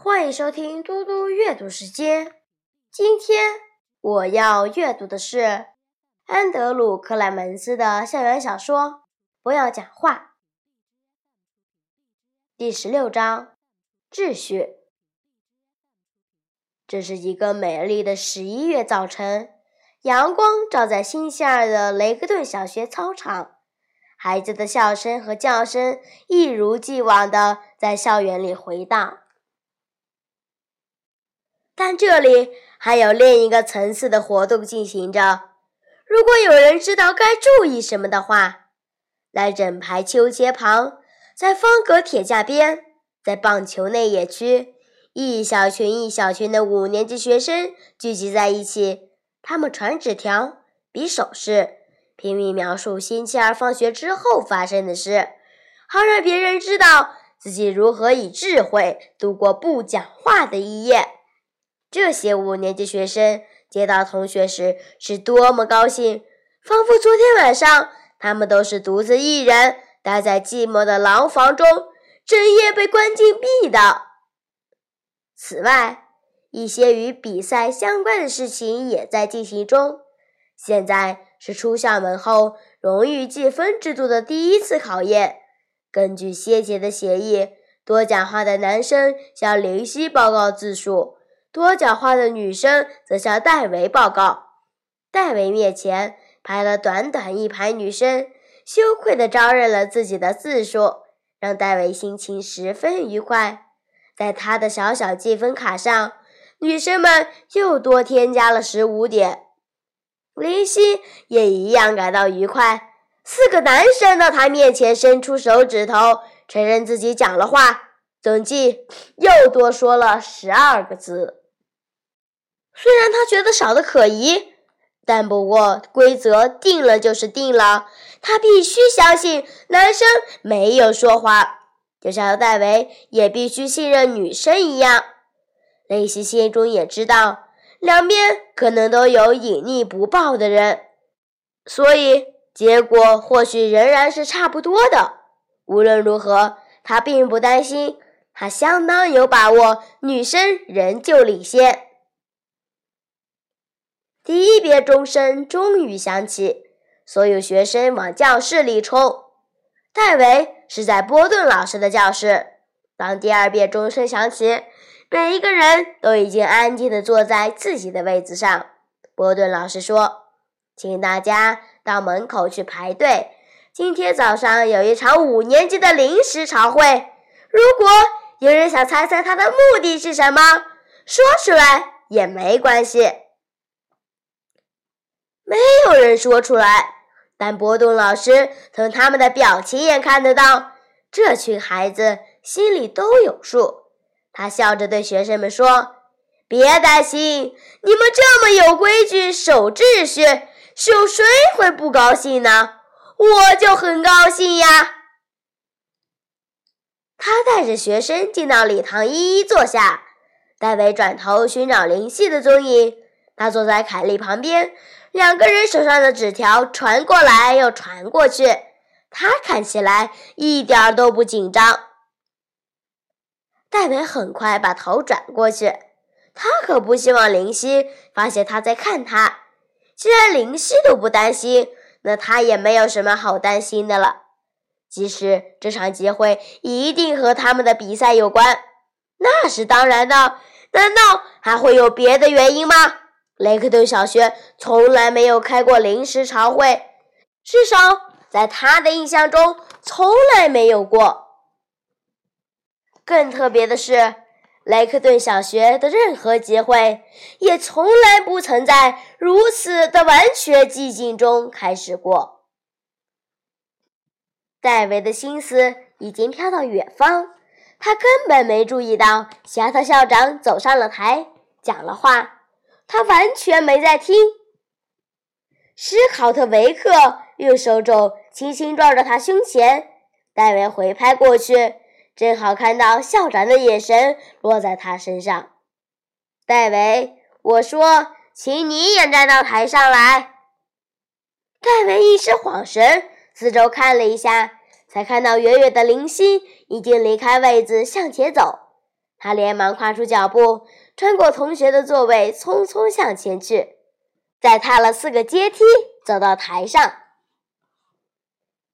欢迎收听嘟嘟阅读时间。今天我要阅读的是安德鲁·克莱门斯的校园小说《不要讲话》第十六章《秩序》。这是一个美丽的十一月早晨，阳光照在星期二的雷克顿小学操场，孩子的笑声和叫声一如既往的在校园里回荡。但这里还有另一个层次的活动进行着。如果有人知道该注意什么的话，在整排秋千旁，在方格铁架边，在棒球内野区，一小群一小群的五年级学生聚集在一起。他们传纸条、比手势，拼命描述星期二放学之后发生的事，好让别人知道自己如何以智慧度过不讲话的一夜。这些五年级学生接到同学时是多么高兴，仿佛昨天晚上他们都是独自一人待在寂寞的牢房中，整夜被关禁闭的。此外，一些与比赛相关的事情也在进行中。现在是出校门后荣誉计分制度的第一次考验。根据先前的协议，多讲话的男生向林夕报告字数。多讲话的女生则向戴维报告。戴维面前排了短短一排女生，羞愧地招认了自己的字数，让戴维心情十分愉快。在他的小小积分卡上，女生们又多添加了十五点。林夕也一样感到愉快。四个男生到他面前伸出手指头，承认自己讲了话。总计又多说了十二个字。虽然他觉得少的可疑，但不过规则定了就是定了，他必须相信男生没有说谎，就像戴维也必须信任女生一样。雷西心中也知道，两边可能都有隐匿不报的人，所以结果或许仍然是差不多的。无论如何，他并不担心。他相当有把握，女生仍旧领先。第一遍钟声终于响起，所有学生往教室里冲。戴维是在波顿老师的教室。当第二遍钟声响起，每一个人都已经安静地坐在自己的位子上。波顿老师说：“请大家到门口去排队。今天早上有一场五年级的临时朝会。如果……”有人想猜猜他的目的是什么？说出来也没关系。没有人说出来，但波顿老师从他们的表情也看得到，这群孩子心里都有数。他笑着对学生们说：“别担心，你们这么有规矩、守秩序，有谁会不高兴呢？我就很高兴呀。”他带着学生进到礼堂，一一坐下。戴维转头寻找林夕的踪影。他坐在凯莉旁边，两个人手上的纸条传过来又传过去。他看起来一点都不紧张。戴维很快把头转过去，他可不希望林夕发现他在看他。既然林夕都不担心，那他也没有什么好担心的了。即使这场集会一定和他们的比赛有关，那是当然的。难道还会有别的原因吗？雷克顿小学从来没有开过临时朝会，至少在他的印象中从来没有过。更特别的是，雷克顿小学的任何集会也从来不曾在如此的完全寂静中开始过。戴维的心思已经飘到远方，他根本没注意到霞特校长走上了台，讲了话，他完全没在听。史考特维克用手肘轻轻撞着他胸前，戴维回拍过去，正好看到校长的眼神落在他身上。戴维，我说，请你也站到台上来。戴维一时恍神。四周看了一下，才看到远远的林夕已经离开位子向前走。他连忙跨出脚步，穿过同学的座位，匆匆向前去，再踏了四个阶梯，走到台上。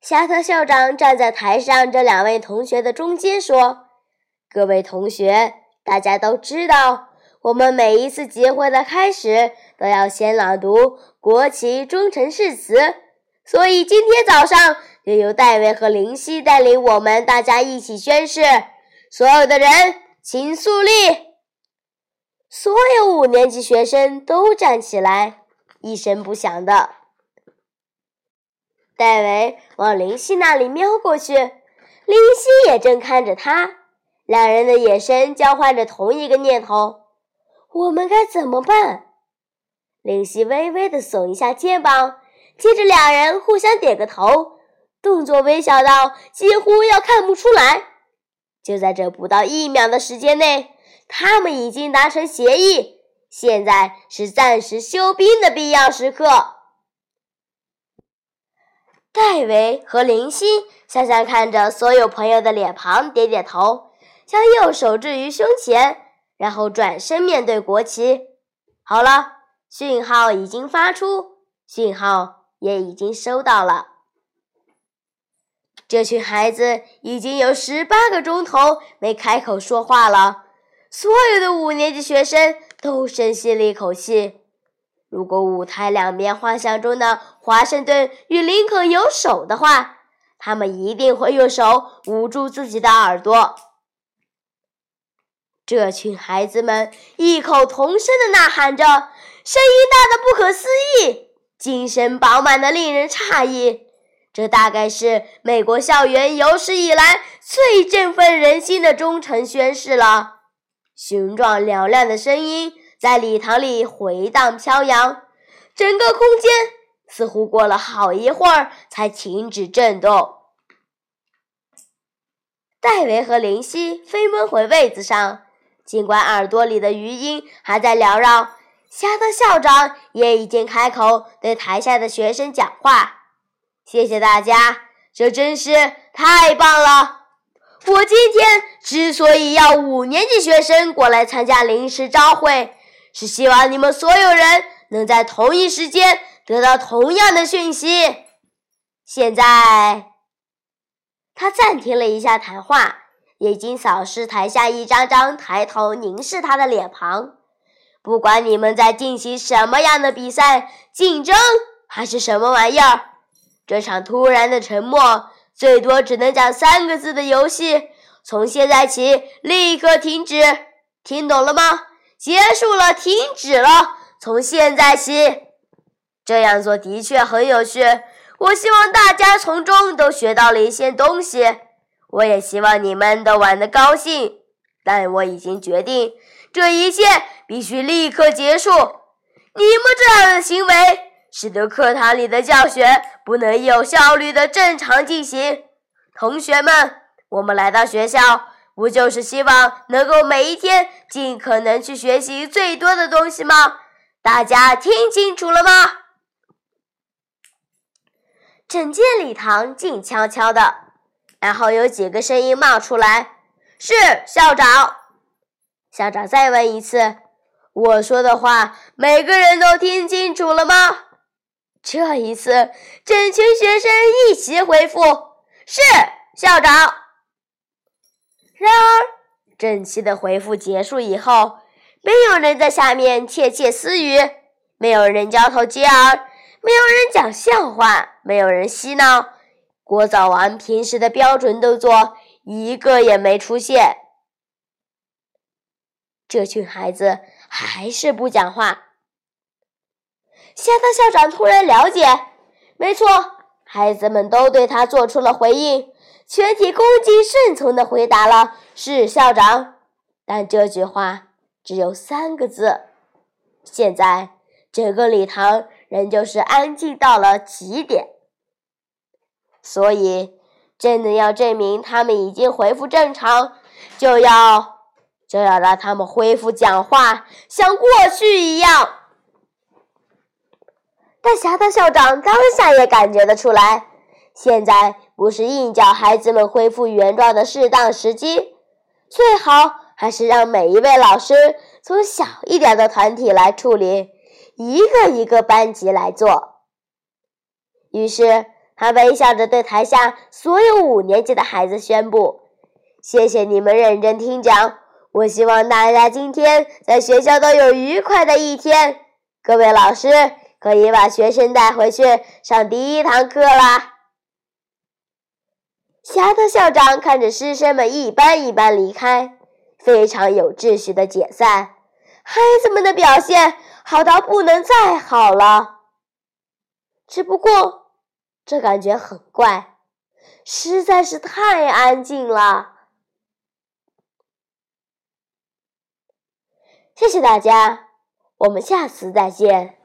夏特校长站在台上这两位同学的中间，说：“各位同学，大家都知道，我们每一次集会的开始都要先朗读国旗忠诚誓词，所以今天早上就由戴维和林夕带领我们大家一起宣誓。所有的人。”请肃立！所有五年级学生都站起来，一声不响的。戴维往林夕那里瞄过去，林夕也正看着他，两人的眼神交换着同一个念头：我们该怎么办？林夕微微的耸一下肩膀，接着两人互相点个头，动作微小到几乎要看不出来。就在这不到一秒的时间内，他们已经达成协议。现在是暂时休兵的必要时刻。戴维和林夕笑笑看着所有朋友的脸庞，点点头，将右手置于胸前，然后转身面对国旗。好了，讯号已经发出，讯号也已经收到了。这群孩子已经有十八个钟头没开口说话了。所有的五年级学生都深吸了一口气。如果舞台两边画像中的华盛顿与林肯有手的话，他们一定会用手捂住自己的耳朵。这群孩子们异口同声地呐喊着，声音大的不可思议，精神饱满的令人诧异。这大概是美国校园有史以来最振奋人心的忠诚宣誓了。雄壮嘹亮的声音在礼堂里回荡飘扬，整个空间似乎过了好一会儿才停止震动。戴维和林夕飞奔回位子上，尽管耳朵里的余音还在缭绕，夏特校长也已经开口对台下的学生讲话。谢谢大家，这真是太棒了！我今天之所以要五年级学生过来参加临时招会，是希望你们所有人能在同一时间得到同样的讯息。现在，他暂停了一下谈话，眼睛扫视台下一张张抬头凝视他的脸庞。不管你们在进行什么样的比赛、竞争，还是什么玩意儿。这场突然的沉默，最多只能讲三个字的游戏，从现在起立刻停止，听懂了吗？结束了，停止了，从现在起。这样做的确很有趣，我希望大家从中都学到了一些东西，我也希望你们都玩得高兴。但我已经决定，这一切必须立刻结束。你们这样的行为。使得课堂里的教学不能有效率的正常进行。同学们，我们来到学校，不就是希望能够每一天尽可能去学习最多的东西吗？大家听清楚了吗？整间礼堂静悄悄的，然后有几个声音冒出来：“是校长。”校长再问一次：“我说的话，每个人都听清楚了吗？”这一次，整群学生一齐回复：“是校长。”然而，整齐的回复结束以后，没有人在下面窃窃私语，没有人交头接耳，没有人讲笑话，没有人嬉闹。郭早王平时的标准动作一个也没出现。这群孩子还是不讲话。夏特校长突然了解，没错，孩子们都对他做出了回应，全体恭敬顺从的回答了“是校长”。但这句话只有三个字。现在整个礼堂仍旧是安静到了极点。所以，真的要证明他们已经恢复正常，就要就要让他们恢复讲话，像过去一样。但侠盗校长当下也感觉得出来，现在不是硬叫孩子们恢复原状的适当时机，最好还是让每一位老师从小一点的团体来处理，一个一个班级来做。于是，他微笑着对台下所有五年级的孩子宣布：“谢谢你们认真听讲，我希望大家今天在学校都有愉快的一天。各位老师可以把学生带回去上第一堂课啦。”霞特校长看着师生们一班一班离开，非常有秩序的解散。孩子们的表现好到不能再好了。只不过，这感觉很怪，实在是太安静了。谢谢大家，我们下次再见。